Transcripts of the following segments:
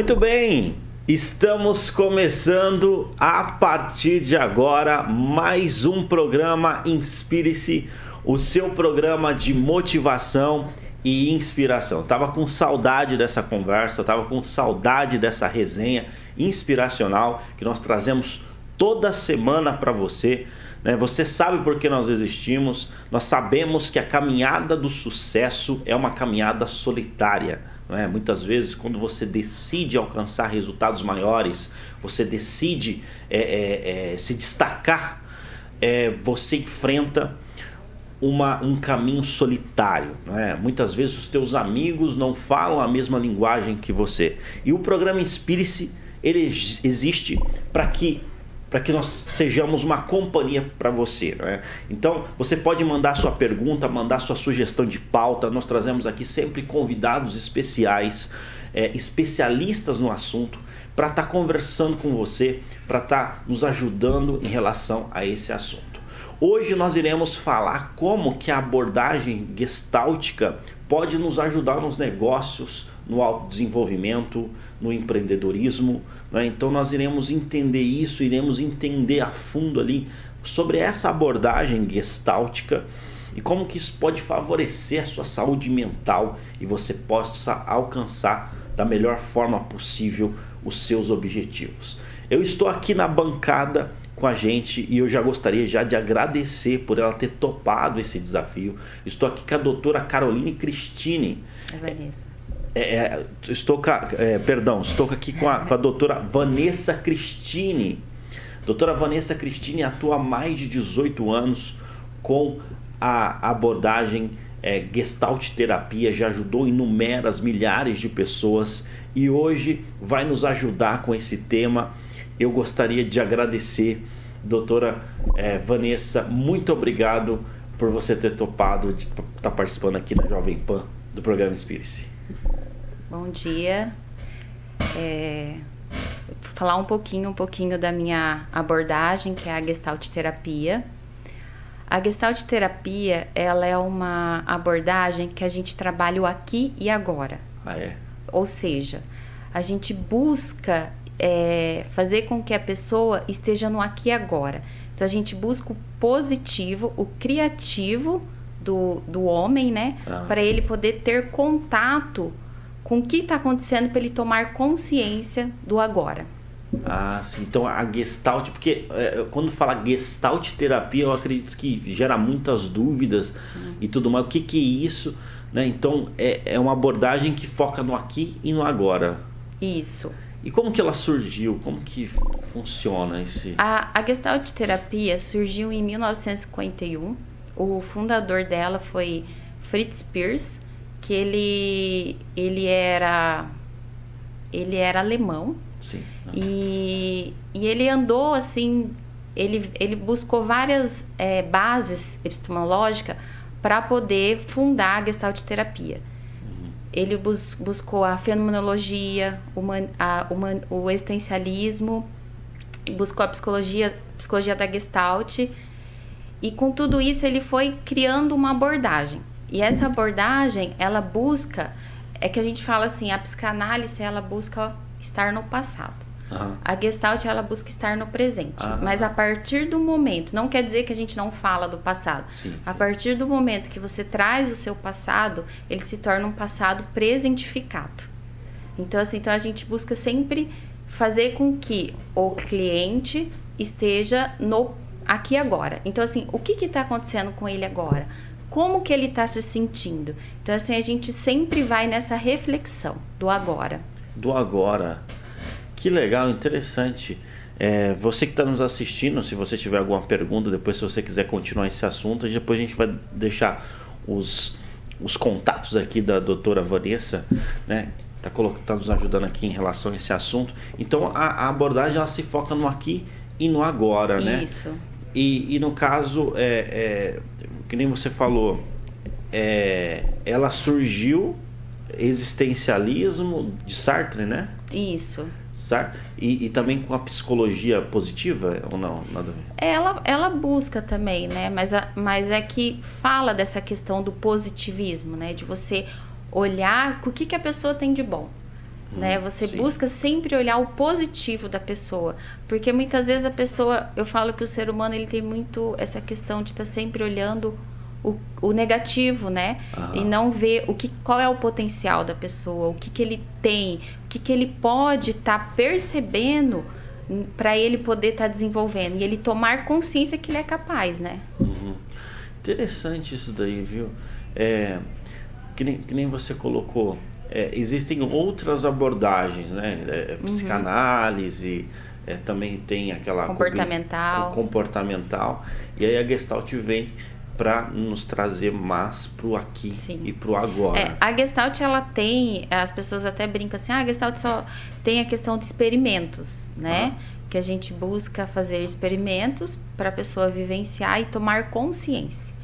Muito bem, estamos começando a partir de agora mais um programa Inspire-se, o seu programa de motivação e inspiração. Tava com saudade dessa conversa, tava com saudade dessa resenha inspiracional que nós trazemos toda semana para você. Né? Você sabe por que nós existimos, nós sabemos que a caminhada do sucesso é uma caminhada solitária. É? Muitas vezes, quando você decide alcançar resultados maiores, você decide é, é, é, se destacar, é, você enfrenta uma, um caminho solitário. É? Muitas vezes os teus amigos não falam a mesma linguagem que você. E o programa Inspire-se, ele existe para que para que nós sejamos uma companhia para você. É? Então, você pode mandar sua pergunta, mandar sua sugestão de pauta. Nós trazemos aqui sempre convidados especiais, é, especialistas no assunto, para estar tá conversando com você, para estar tá nos ajudando em relação a esse assunto. Hoje nós iremos falar como que a abordagem gestáltica pode nos ajudar nos negócios, no autodesenvolvimento, no empreendedorismo. Né? Então nós iremos entender isso, iremos entender a fundo ali sobre essa abordagem gestáltica e como que isso pode favorecer a sua saúde mental e você possa alcançar da melhor forma possível os seus objetivos. Eu estou aqui na bancada com a gente e eu já gostaria já de agradecer por ela ter topado esse desafio. Estou aqui com a doutora Caroline Cristine. É Vanessa. É, é, estou, é, perdão, estou aqui com a, com a doutora Vanessa Cristine. Doutora Vanessa Cristine atua há mais de 18 anos com a abordagem é, Gestalt Terapia, já ajudou inúmeras milhares de pessoas e hoje vai nos ajudar com esse tema. Eu gostaria de agradecer, doutora é, Vanessa, muito obrigado por você ter topado de estar tá participando aqui na Jovem Pan do programa Inspire-se. Bom dia. É, vou falar um pouquinho, um pouquinho da minha abordagem, que é a Gestalt terapia. A Gestalt terapia, ela é uma abordagem que a gente trabalha o aqui e agora. Ah, é? Ou seja, a gente busca é, fazer com que a pessoa esteja no aqui e agora. Então a gente busca o positivo, o criativo do, do homem, né? Ah. Para ele poder ter contato com o que está acontecendo para ele tomar consciência do agora. Ah, sim. Então a gestalt, porque é, quando fala gestalt terapia, eu acredito que gera muitas dúvidas hum. e tudo mais. O que, que é isso? Né? Então é, é uma abordagem que foca no aqui e no agora. Isso. E como que ela surgiu? Como que funciona esse? A, a Gestalt terapia surgiu em 1951. O fundador dela foi Fritz Pierce que ele ele era ele era alemão Sim. e, e ele andou assim ele, ele buscou várias é, bases epistemológicas para poder fundar a Gestalt terapia. Uhum. Ele bus, buscou a fenomenologia, human, a, human, o existencialismo, buscou a psicologia, psicologia da Gestalt, e com tudo isso ele foi criando uma abordagem. E essa abordagem, ela busca, é que a gente fala assim, a psicanálise, ela busca estar no passado. Uhum. A Gestalt, ela busca estar no presente. Uhum. Mas a partir do momento, não quer dizer que a gente não fala do passado. Sim, a partir do momento que você traz o seu passado, ele se torna um passado presentificado. Então, assim, então a gente busca sempre fazer com que o cliente esteja no aqui agora. Então, assim, o que está acontecendo com ele agora? Como que ele está se sentindo. Então, assim, a gente sempre vai nessa reflexão do agora. Do agora. Que legal, interessante. É, você que está nos assistindo, se você tiver alguma pergunta, depois se você quiser continuar esse assunto, depois a gente vai deixar os, os contatos aqui da doutora Vanessa, né? Está tá nos ajudando aqui em relação a esse assunto. Então a, a abordagem ela se foca no aqui e no agora, né? Isso. E, e no caso, é, é, que nem você falou, é, ela surgiu existencialismo de Sartre, né? Isso. Sartre, e, e, também com a psicologia positiva ou não? Nada a ver. Ela, ela busca também, né? Mas, a, mas é que fala dessa questão do positivismo, né? De você olhar o que, que a pessoa tem de bom. Né? Você sim. busca sempre olhar o positivo da pessoa, porque muitas vezes a pessoa, eu falo que o ser humano ele tem muito essa questão de estar sempre olhando o, o negativo, né? Aham. E não ver o que, qual é o potencial da pessoa, o que, que ele tem, o que, que ele pode estar percebendo para ele poder estar desenvolvendo e ele tomar consciência que ele é capaz, né? Uhum. Interessante isso daí, viu? É, que, nem, que nem você colocou, é, existem outras abordagens, né? É, é, psicanálise, é, também tem aquela Comportamental. o comportamental. E aí a Gestalt vem para nos trazer mais pro aqui Sim. e pro agora. É, a Gestalt, ela tem, as pessoas até brincam assim, ah, a Gestalt só tem a questão de experimentos, né? Que a gente busca fazer experimentos para a pessoa vivenciar e tomar consciência.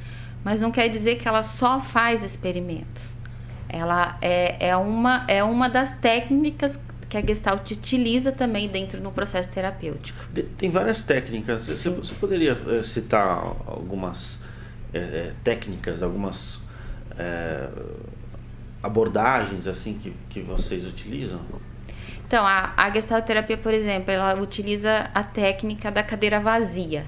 Mas não quer dizer que ela só faz experimentos. Ela é, é, uma, é uma das técnicas que a Gestalt utiliza também dentro do processo terapêutico. Tem várias técnicas. Você, você poderia eh, citar algumas eh, técnicas, algumas eh, abordagens assim que, que vocês utilizam? Então, a, a Gestalt terapia, por exemplo, ela utiliza a técnica da cadeira vazia.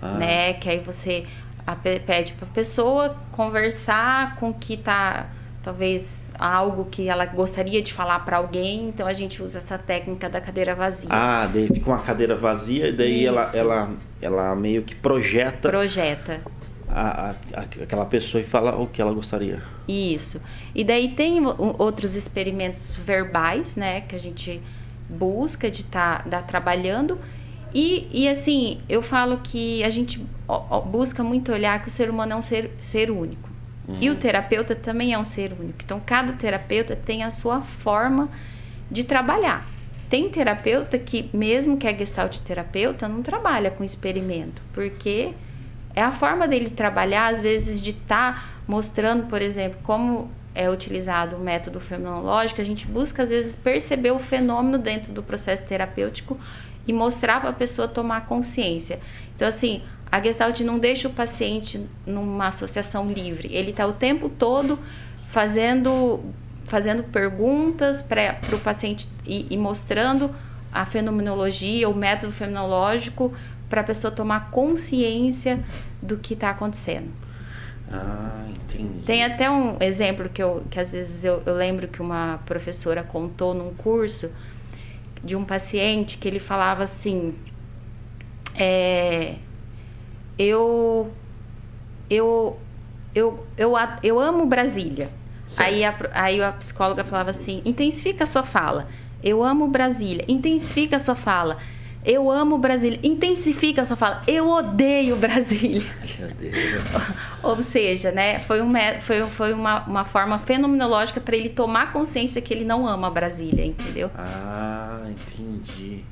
Ah. né? Que aí você a- pede para a pessoa conversar com que tá talvez algo que ela gostaria de falar para alguém, então a gente usa essa técnica da cadeira vazia. Ah, daí fica uma cadeira vazia e daí ela, Isso. ela, ela meio que projeta Projeta. a, a- aquela pessoa e fala o que ela gostaria. Isso. E daí tem outros experimentos verbais, né, que a gente busca de estar trabalhando. E, e assim, eu falo que a gente busca muito olhar que o ser humano é um ser, ser único. E o terapeuta também é um ser único. Então, cada terapeuta tem a sua forma de trabalhar. Tem terapeuta que, mesmo que é gestalt terapeuta, não trabalha com experimento, porque é a forma dele trabalhar, às vezes, de estar mostrando, por exemplo, como é utilizado o método fenomenológico, a gente busca, às vezes, perceber o fenômeno dentro do processo terapêutico e mostrar para a pessoa tomar consciência. Então, assim, a Gestalt não deixa o paciente numa associação livre. Ele está o tempo todo fazendo, fazendo perguntas para o paciente e, e mostrando a fenomenologia, o método fenomenológico, para a pessoa tomar consciência do que está acontecendo. Ah, entendi. Tem até um exemplo que, eu, que às vezes eu, eu lembro que uma professora contou num curso de um paciente que ele falava assim: é, eu, eu, eu, eu, eu amo Brasília. Certo. Aí a, aí a psicóloga falava assim: intensifica a sua fala. Eu amo Brasília. Intensifica a sua fala. Eu amo Brasília. Intensifica a sua fala. Eu odeio Brasília. Ou seja, né, foi, um, foi, foi uma, uma forma fenomenológica para ele tomar consciência que ele não ama Brasília, entendeu? Ah, entendi.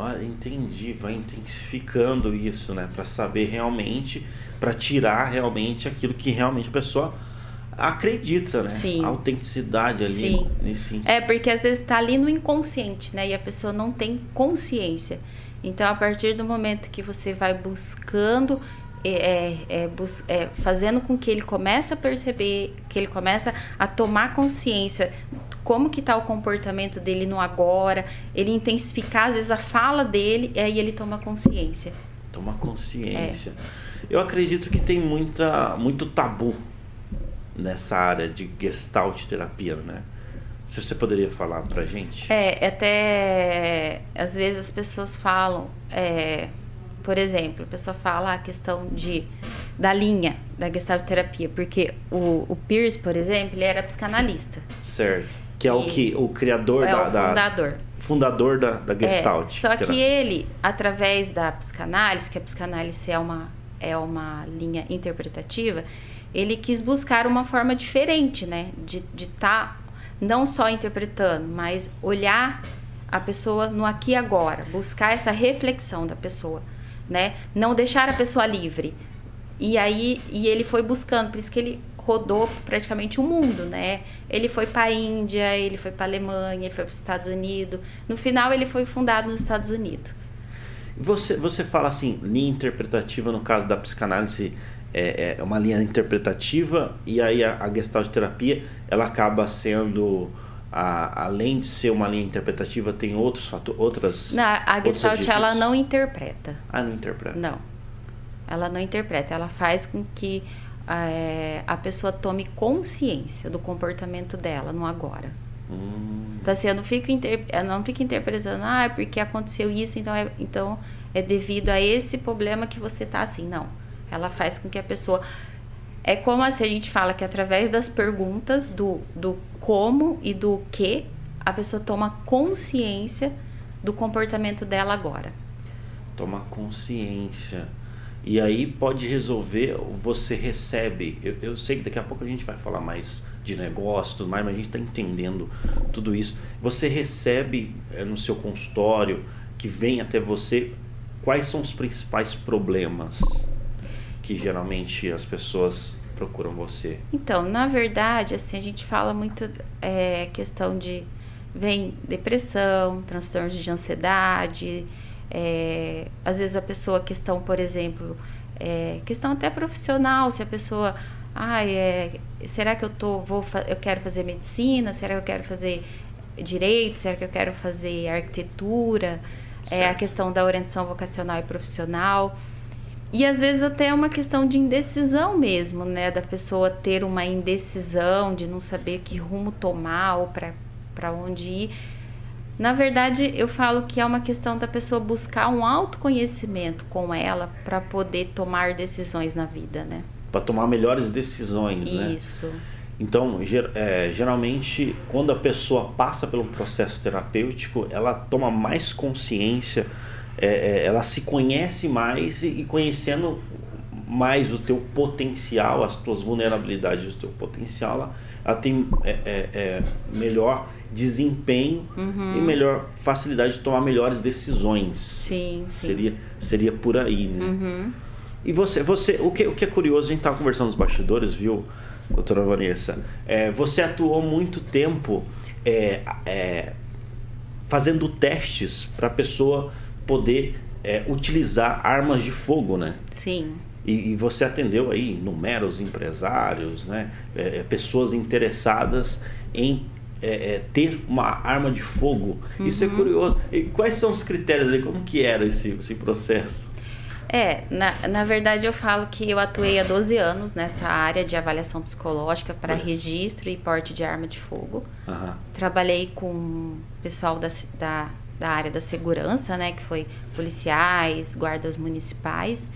Olha, entendi. Vai intensificando isso, né? Para saber realmente, para tirar realmente aquilo que realmente a pessoa acredita, né? Sim. A autenticidade ali Sim. nesse sentido. É, porque às vezes tá ali no inconsciente, né? E a pessoa não tem consciência. Então, a partir do momento que você vai buscando, é, é, é, é, fazendo com que ele comece a perceber, que ele começa a tomar consciência como que tá o comportamento dele no agora, ele intensificar às vezes a fala dele, e aí ele toma consciência. Toma consciência. É. Eu acredito que tem muita, muito tabu nessa área de gestalt terapia, né? Se você poderia falar pra gente? É, até às vezes as pessoas falam, é, por exemplo, a pessoa fala a questão de da linha da Gestalt terapia, porque o, o Pierce, por exemplo, ele era psicanalista. Certo. Que é o que o criador é da, o da- fundador. fundador da, da Gestalt. É, só que terapia. ele, através da psicanálise, que a psicanálise é uma, é uma linha interpretativa, ele quis buscar uma forma diferente, né? De estar não só interpretando, mas olhar a pessoa no aqui e agora, buscar essa reflexão da pessoa, né? Não deixar a pessoa livre. E aí, e ele foi buscando, por isso que ele rodou praticamente o mundo, né? Ele foi para a Índia, ele foi para a Alemanha, ele foi para os Estados Unidos. No final, ele foi fundado nos Estados Unidos. Você, você fala assim, linha interpretativa no caso da psicanálise é, é uma linha interpretativa e aí a, a gestalt terapia ela acaba sendo a, além de ser uma linha interpretativa, tem outros fatores, outras. Não, a Gestalt ela não interpreta. Ah, não interpreta. Não. Ela não interpreta, ela faz com que é, a pessoa tome consciência do comportamento dela no agora. Hum. Então, assim, eu não fico, inter... eu não fico interpretando, ah, é porque aconteceu isso, então é, então é devido a esse problema que você tá assim. Não. Ela faz com que a pessoa. É como assim, a gente fala que através das perguntas do, do como e do que, a pessoa toma consciência do comportamento dela agora. Toma consciência. E aí pode resolver, você recebe. Eu, eu, sei que daqui a pouco a gente vai falar mais de negócio tudo mais, mas a gente está entendendo tudo isso. Você recebe é, no seu consultório, que vem até você, quais são os principais problemas que geralmente as pessoas procuram você? Então, na verdade, assim, a gente fala muito é, questão de vem depressão, transtornos de ansiedade, é, às vezes a pessoa, questão, por exemplo, é, questão até profissional, se a pessoa, ah, é, será que eu tô, vou, eu quero fazer medicina, será que eu quero fazer direito, será que eu quero fazer arquitetura, é a questão da orientação vocacional e profissional. E às vezes até é uma questão de indecisão mesmo, né? Da pessoa ter uma indecisão, de não saber que rumo tomar ou para onde ir. Na verdade, eu falo que é uma questão da pessoa buscar um autoconhecimento com ela para poder tomar decisões na vida, né? Para tomar melhores decisões, Isso. né? Isso. Então, ger é, geralmente, quando a pessoa passa pelo processo terapêutico, ela toma mais consciência, é, é, ela se conhece mais e, e, conhecendo mais o teu potencial, as tuas vulnerabilidades, o teu potencial, ela, ela tem é, é, é, melhor desempenho uhum. e melhor facilidade de tomar melhores decisões. Sim, sim. Seria, seria por aí, né? Uhum. E você, você o, que, o que é curioso, a gente estava conversando nos bastidores, viu, doutora Vanessa? É, você atuou muito tempo é, é, fazendo testes para a pessoa poder é, utilizar armas de fogo, né? Sim. E, e, você atendeu aí numerosos empresários, né? É, é, pessoas interessadas em é, é, ter uma arma de fogo. Uhum. Isso é curioso. E quais são os critérios ali? Como que era esse, esse processo? É, na, na verdade eu falo que eu atuei há 12 anos nessa área de avaliação psicológica para registro e porte de arma de fogo. Uhum. Trabalhei com pessoal da, da, da área da segurança, né, que foi policiais, guardas municipais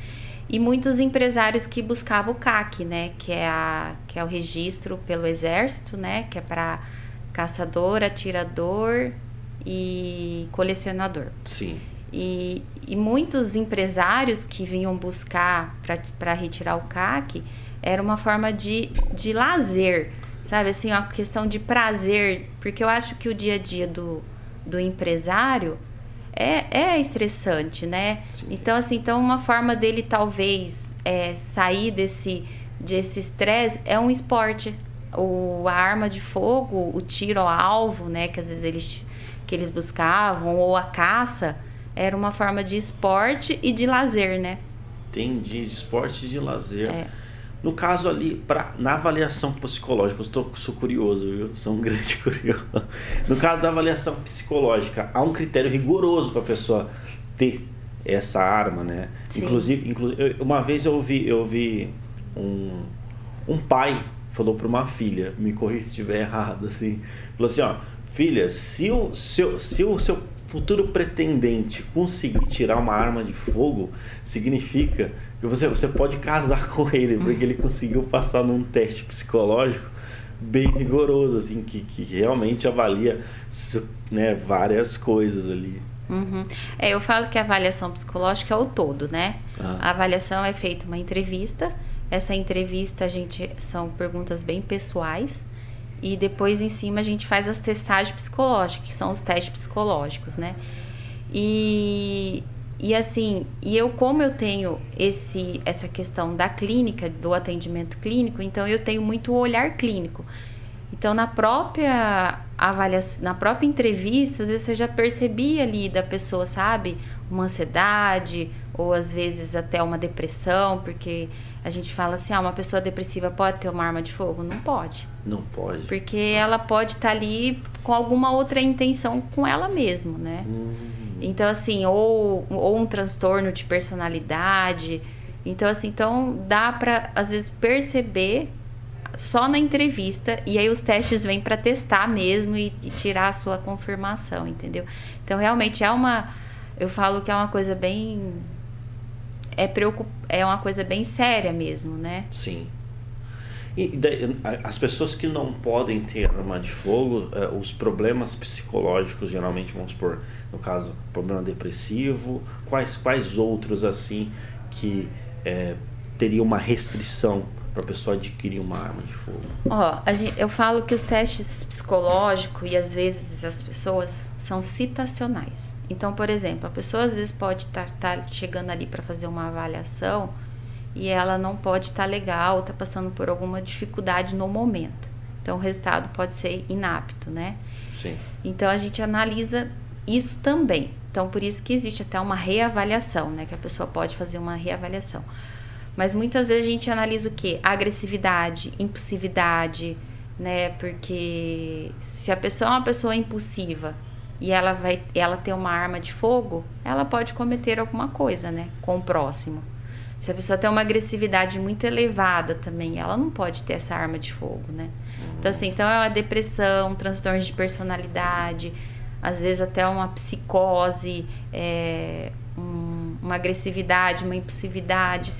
e muitos empresários que buscavam o CAC, né, que é, a, que é o registro pelo exército, né, que é para caçador, atirador e colecionador. Sim. E, e muitos empresários que vinham buscar para retirar o CAC era uma forma de, de lazer, sabe? Assim, uma questão de prazer, porque eu acho que o dia a dia do, do empresário é, é estressante, né? Sim. Então, assim, então uma forma dele talvez é, sair desse desse estresse é um esporte, o, a arma de fogo, o tiro ao alvo, né, que às vezes eles, que eles buscavam, ou a caça, era uma forma de esporte e de lazer, né? Entendi, de esporte e de lazer. É. No caso ali, pra, na avaliação psicológica, eu tô, sou curioso, viu? Sou um grande curioso. No caso da avaliação psicológica, há um critério rigoroso para a pessoa ter essa arma, né? Sim. Inclusive, inclusive, uma vez eu ouvi, eu ouvi um, um pai falou para uma filha, me corrija se estiver errado, assim, falou assim, ó, filha, se o seu, se o seu futuro pretendente conseguir tirar uma arma de fogo, significa que você, você pode casar com ele, porque ele conseguiu passar num teste psicológico bem rigoroso, assim, que, que realmente avalia né, várias coisas ali. Uhum. É, eu falo que a avaliação psicológica é o todo, né? Ah. A avaliação é feita uma entrevista, essa entrevista a gente são perguntas bem pessoais e depois em cima a gente faz as testagens psicológicas, que são os testes psicológicos, né? E, e assim, e eu como eu tenho esse essa questão da clínica, do atendimento clínico, então eu tenho muito olhar clínico. Então, na própria avaliação, na própria entrevista, às vezes você já percebia ali da pessoa, sabe? Uma ansiedade, ou às vezes até uma depressão, porque a gente fala assim, ah, uma pessoa depressiva pode ter uma arma de fogo? Não pode. Não pode. Porque ela pode estar tá ali com alguma outra intenção com ela mesma, né? Hum. Então, assim, ou, ou um transtorno de personalidade. Então, assim, então dá para às vezes perceber só na entrevista e aí os testes vêm para testar mesmo e, e, tirar a sua confirmação, entendeu? Então, realmente é uma eu falo que é uma coisa bem é preocup... é uma coisa bem séria mesmo, né? Sim. E as pessoas que não podem ter arma de fogo, eh, os problemas psicológicos geralmente vamos por, no caso, problema depressivo, quais quais outros assim que é, teria uma restrição para a pessoa adquirir uma arma de fogo? Ó, gente, eu falo que os testes psicológicos e às vezes as pessoas são citacionais. Então, por exemplo, a pessoa às vezes pode estar tá, tá chegando ali para fazer uma avaliação e ela não pode estar tá legal, está passando por alguma dificuldade no momento. Então, o resultado pode ser inapto, né? Sim. Então, a gente analisa isso também. Então, por isso que existe até uma reavaliação, né? Que a pessoa pode fazer uma reavaliação. Mas muitas vezes a gente analisa o quê? Agressividade, impulsividade, né? Porque se a pessoa é uma pessoa impulsiva e ela vai ela tem uma arma de fogo, ela pode cometer alguma coisa, né, com o próximo. Se a pessoa tem uma agressividade muito elevada também, ela não pode ter essa arma de fogo, né? Então assim, então é uma depressão, um transtorno de personalidade, às vezes até uma psicose, é, um, uma agressividade, uma impulsividade.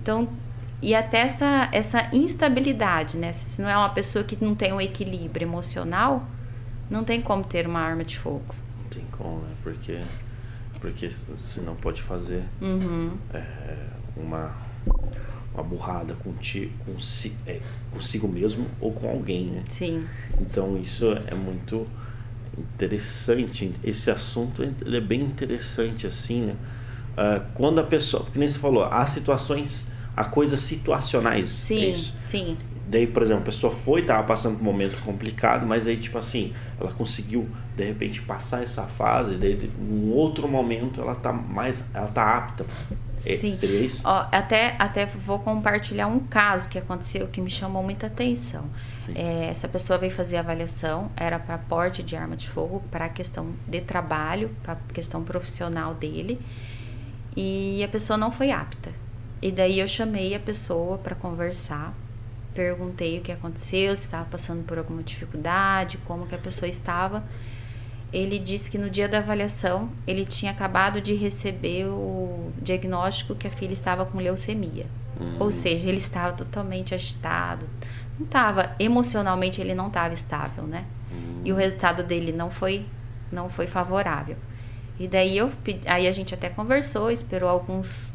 Então, e até essa, essa instabilidade, né? Se não é uma pessoa que não tem um equilíbrio emocional, não tem como ter uma arma de fogo. Não tem como, né? Porque, porque você não pode fazer uhum. é, uma, uma burrada contigo, consi, é, consigo mesmo ou com alguém, né? Sim. Então isso é muito interessante. Esse assunto é bem interessante, assim, né? Uh, quando a pessoa, porque nem você falou, há situações, há coisas situacionais. É sim, é sim. Daí, por exemplo, a pessoa foi, estava passando por um momento complicado, mas aí, tipo assim, ela conseguiu, de repente, passar essa fase, daí, num outro momento, ela tá mais, ela tá apta. É, Sim. Seria isso? Ó, até, até vou compartilhar um caso que aconteceu que me chamou muita atenção. É, essa pessoa veio fazer a avaliação, era para porte de arma de fogo, para a questão de trabalho, para questão profissional dele e a pessoa não foi apta. E daí eu chamei a pessoa para conversar, perguntei o que aconteceu, se estava passando por alguma dificuldade, como que a pessoa estava. Ele disse que no dia da avaliação ele tinha acabado de receber o diagnóstico que a filha estava com leucemia. Uhum. Ou seja, ele estava totalmente agitado. Não estava emocionalmente ele não estava estável, né? Uhum. E o resultado dele não foi não foi favorável. E daí eu aí a gente até conversou, esperou alguns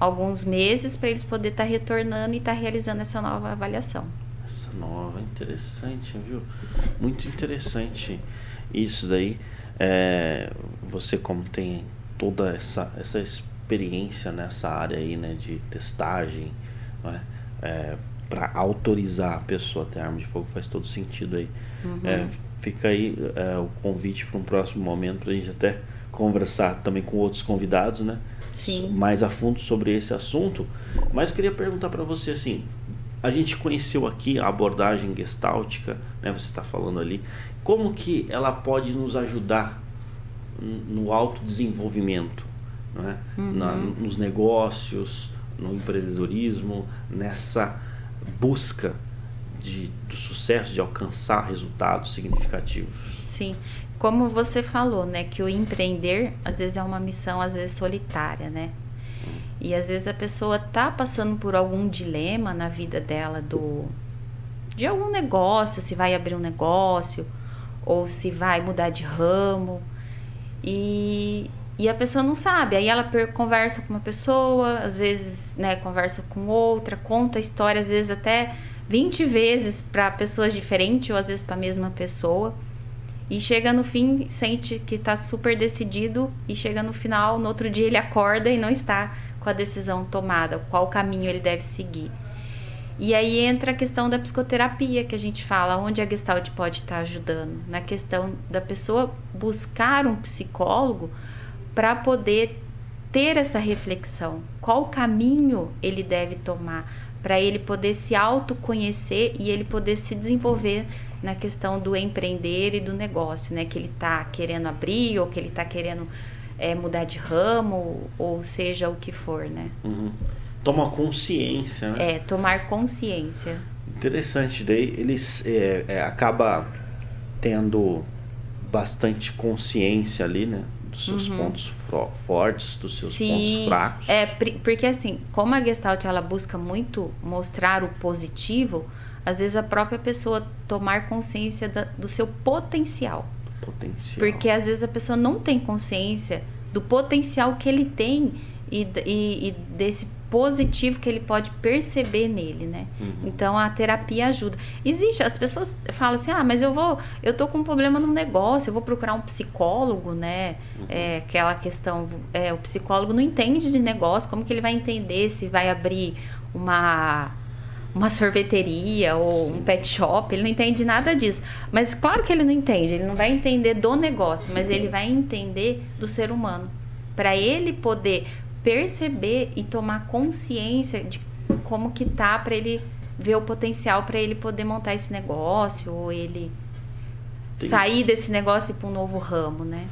alguns meses para eles poder estar tá retornando e estar tá realizando essa nova avaliação. Essa nova, interessante, viu? Muito interessante isso daí. É, você como tem toda essa, essa experiência nessa área aí, né, de testagem, é? é, para autorizar a pessoa a ter arma de fogo faz todo sentido aí. Uhum. É, fica aí é, o convite para um próximo momento para a gente até conversar também com outros convidados, né? Sim. Mais a fundo sobre esse assunto. Mas eu queria perguntar para você assim, a gente conheceu aqui a abordagem gestáltica, né? Você está falando ali, como que ela pode nos ajudar no autodesenvolvimento, né? Uhum. Na, nos negócios, no empreendedorismo, nessa busca de, do sucesso, de alcançar resultados significativos. Sim, como você falou, né, que o empreender às vezes é uma missão às vezes solitária, né? E às vezes a pessoa tá passando por algum dilema na vida dela do de algum negócio, se vai abrir um negócio ou se vai mudar de ramo. E, e a pessoa não sabe. Aí ela conversa com uma pessoa, às vezes, né, conversa com outra, conta a história, às vezes até 20 vezes para pessoas diferentes ou às vezes para a mesma pessoa. E chega no fim, sente que está super decidido e chega no final, no outro dia ele acorda e não está com a decisão tomada, qual caminho ele deve seguir. E aí entra a questão da psicoterapia que a gente fala, onde a Gestalt pode estar ajudando, na questão da pessoa buscar um psicólogo para poder ter essa reflexão, qual caminho ele deve tomar para ele poder se autoconhecer e ele poder se desenvolver na questão do empreender e do negócio, né? Que ele está querendo abrir ou que ele está querendo é, mudar de ramo ou seja o que for, né? Uhum. Toma consciência, né? É, tomar consciência. Interessante, daí eles é, é, acaba tendo bastante consciência ali, né? Dos seus uhum. pontos fortes, dos seus Sim, pontos fracos. É, porque assim, como a Gestalt ela busca muito mostrar o positivo, às vezes a própria pessoa tomar consciência da, do seu potencial. Potencial. Porque às vezes a pessoa não tem consciência do potencial que ele tem e, e, e desse positivo que ele pode perceber nele, né? Uhum. Então a terapia ajuda. Existe, as pessoas falam assim: "Ah, mas eu vou, eu tô com um problema no negócio, eu vou procurar um psicólogo, né?" Uhum. É, aquela questão, é, o psicólogo não entende de negócio, como que ele vai entender se vai abrir uma uma sorveteria ou Sim. um pet shop, ele não entende nada disso. Mas claro que ele não entende, ele não vai entender do negócio, mas ele vai entender do ser humano. Para ele poder perceber e tomar consciência de como que tá para ele ver o potencial para ele poder montar esse negócio ou ele Tem... sair desse negócio e para um novo ramo, né?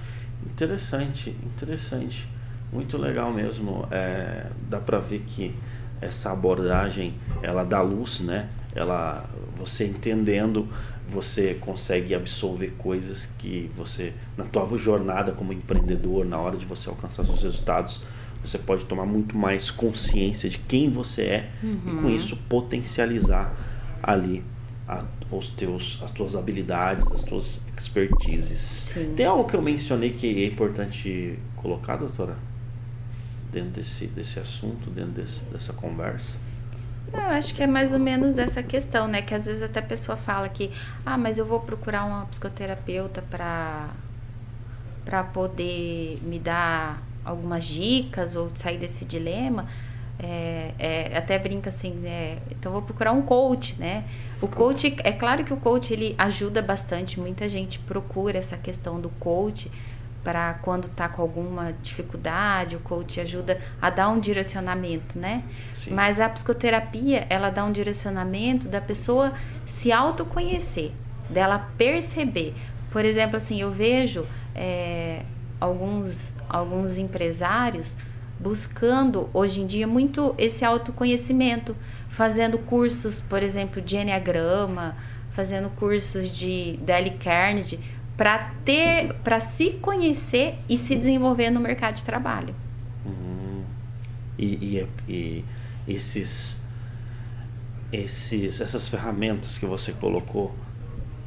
Interessante, interessante, muito legal mesmo. É, dá para ver que essa abordagem ela dá luz, né? Ela, você entendendo, você consegue absorver coisas que você na tua jornada como empreendedor, na hora de você alcançar seus resultados, você pode tomar muito mais consciência de quem você é uhum. e com uhum. isso potencializar ali a, os teus, as tuas habilidades, as tuas expertises. Sim. Tem algo que eu mencionei que é importante colocar, doutora? Dentro desse, desse assunto, dentro desse, dessa conversa? eu acho que é mais ou menos essa questão, né? Que às vezes até a pessoa fala que, ah, mas eu vou procurar uma psicoterapeuta para para poder me dar algumas dicas ou sair desse dilema, é, é, até brinca assim, né? Então vou procurar um coach, né? O coach, é claro que o coach ele ajuda bastante, muita gente procura essa questão do coach para quando está com alguma dificuldade, o coach ajuda a dar um direcionamento, né? Sim. Mas a psicoterapia, ela dá um direcionamento da pessoa se autoconhecer, dela perceber. Por exemplo, assim, eu vejo é, alguns alguns empresários buscando hoje em dia muito esse autoconhecimento, fazendo cursos, por exemplo, de Enneagrama, fazendo cursos de Dale Carnegie, para ter, para se conhecer e se desenvolver no mercado de trabalho. Uhum. E, e, e, esses, esses, essas ferramentas que você colocou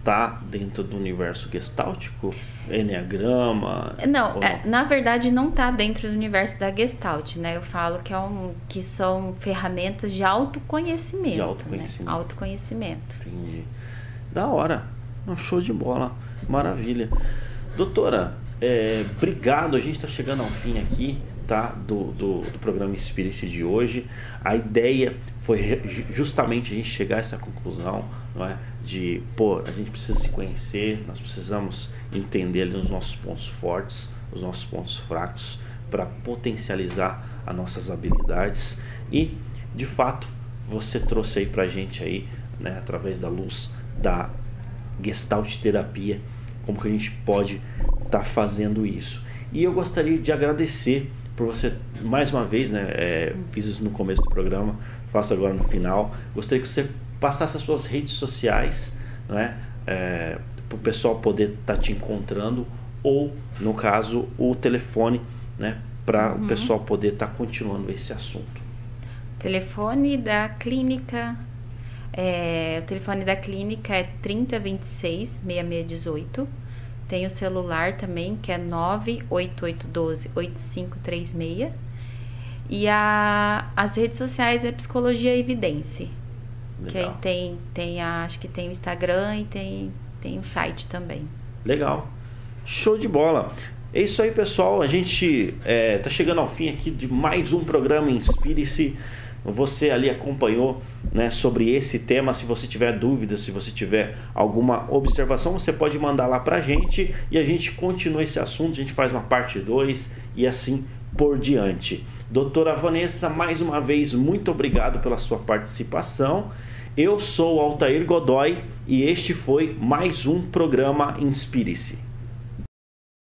tá dentro do universo gestáltico? Enneagrama? Não, não? É, na verdade não está dentro do universo da Gestalt, né? Eu falo que, é um, que são ferramentas de autoconhecimento. De autoconhecimento. Né? Autoconhecimento. Entendi. Da hora. Um show de bola. Maravilha. Doutora, é, obrigado. A gente está chegando ao fim aqui tá? do, do, do programa Inspire-se de hoje. A ideia foi justamente a gente chegar a essa conclusão, não é? De, pô, a gente precisa se conhecer, nós precisamos entender ali os nossos pontos fortes, os nossos pontos fracos, para potencializar as nossas habilidades e, de fato, você trouxe aí pra gente aí, né, através da luz da Gestalt terapia, como que a gente pode estar tá fazendo isso. E eu gostaria de agradecer por você, mais uma vez, né, é, fiz isso no começo do programa, faço agora no final. Gostaria que você passasse as suas redes sociais, né? É, para o pessoal poder estar tá te encontrando ou, no caso, o telefone, né? Para uhum. o pessoal poder estar tá continuando esse assunto. Telefone da clínica. É, o telefone da clínica é 3026 6618. Tem o celular também, que é 98812 8536 e a, as redes sociais é Psicologia Evidência. Que aí tem, tem a, acho que tem o Instagram e tem, tem o site também. Legal. Show de bola. É isso aí, pessoal. A gente é, tá chegando ao fim aqui de mais um programa Inspire-se. Você ali acompanhou né, sobre esse tema. Se você tiver dúvidas, se você tiver alguma observação, você pode mandar lá para a gente e a gente continua esse assunto. A gente faz uma parte 2 e assim por diante. Doutora Vanessa, mais uma vez, muito obrigado pela sua participação. Eu sou Altair Godoy e este foi mais um programa Inspire-se.